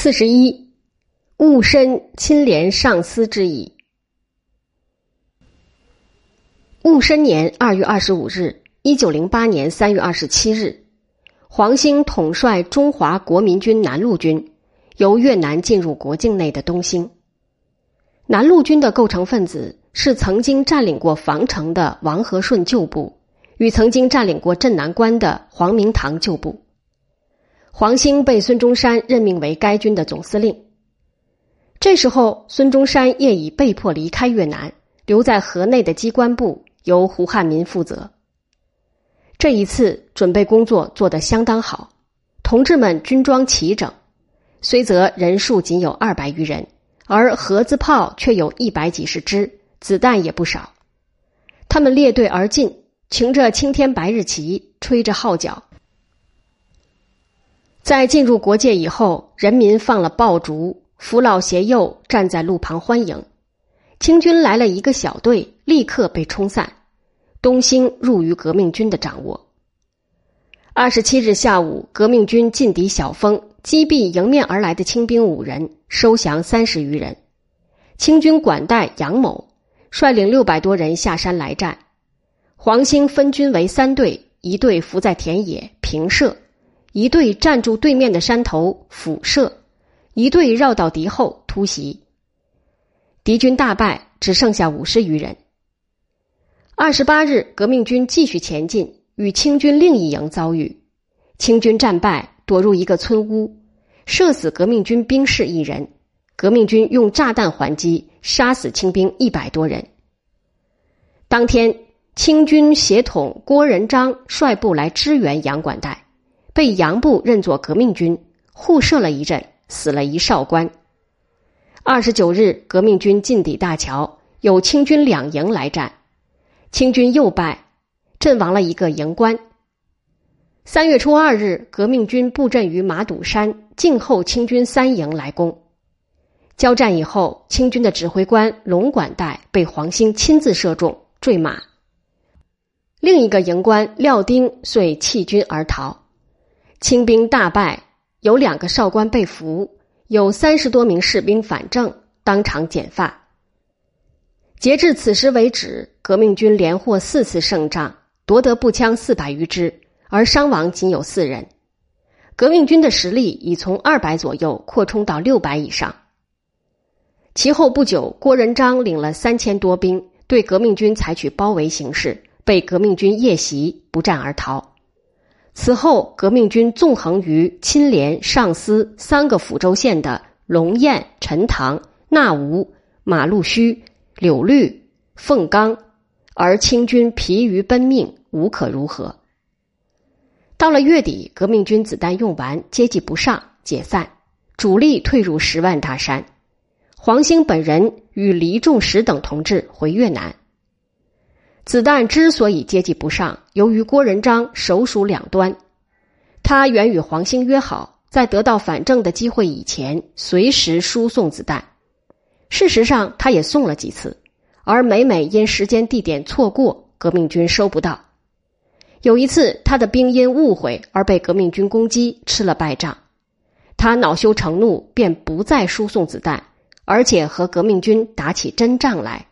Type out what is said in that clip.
四十一，戊申亲连上司之意。戊申年二月二十五日，一九零八年三月二十七日，黄兴统帅中华国民军南路军由越南进入国境内的东兴。南路军的构成分子是曾经占领过防城的王和顺旧部与曾经占领过镇南关的黄明堂旧部。黄兴被孙中山任命为该军的总司令。这时候，孙中山业已被迫离开越南，留在河内的机关部由胡汉民负责。这一次准备工作做得相当好，同志们军装齐整，虽则人数仅有二百余人，而盒子炮却有一百几十支，子弹也不少。他们列队而进，擎着青天白日旗，吹着号角。在进入国界以后，人民放了爆竹，扶老携幼站在路旁欢迎。清军来了一个小队，立刻被冲散，东兴入于革命军的掌握。二十七日下午，革命军进抵小峰，击毙迎面而来的清兵五人，收降三十余人。清军管带杨某率领六百多人下山来战。黄兴分军为三队，一队伏在田野平射。一队站住对面的山头俯射，一队绕到敌后突袭。敌军大败，只剩下五十余人。二十八日，革命军继续前进，与清军另一营遭遇，清军战败，躲入一个村屋，射死革命军兵士一人。革命军用炸弹还击，杀死清兵一百多人。当天，清军协统郭仁章率部来支援杨管带。被杨部认作革命军，互射了一阵，死了一少官。二十九日，革命军进抵大桥，有清军两营来战，清军又败，阵亡了一个营官。三月初二日，革命军布阵于马堵山，静候清军三营来攻。交战以后，清军的指挥官龙管带被黄兴亲自射中，坠马。另一个营官廖丁遂弃军而逃。清兵大败，有两个少官被俘，有三十多名士兵反正，当场剪发。截至此时为止，革命军连获四次胜仗，夺得步枪四百余支，而伤亡仅有四人。革命军的实力已从二百左右扩充到六百以上。其后不久，郭仁章领了三千多兵，对革命军采取包围形势，被革命军夜袭，不战而逃。此后，革命军纵横于钦连、上思三个抚州县的龙堰、陈塘、纳吴、马路须、柳绿、凤冈，而清军疲于奔命，无可如何。到了月底，革命军子弹用完，接济不上，解散，主力退入十万大山。黄兴本人与黎仲实等同志回越南。子弹之所以接济不上，由于郭仁章手鼠两端，他原与黄兴约好，在得到反正的机会以前，随时输送子弹。事实上，他也送了几次，而每每因时间地点错过，革命军收不到。有一次，他的兵因误会而被革命军攻击，吃了败仗，他恼羞成怒，便不再输送子弹，而且和革命军打起真仗来。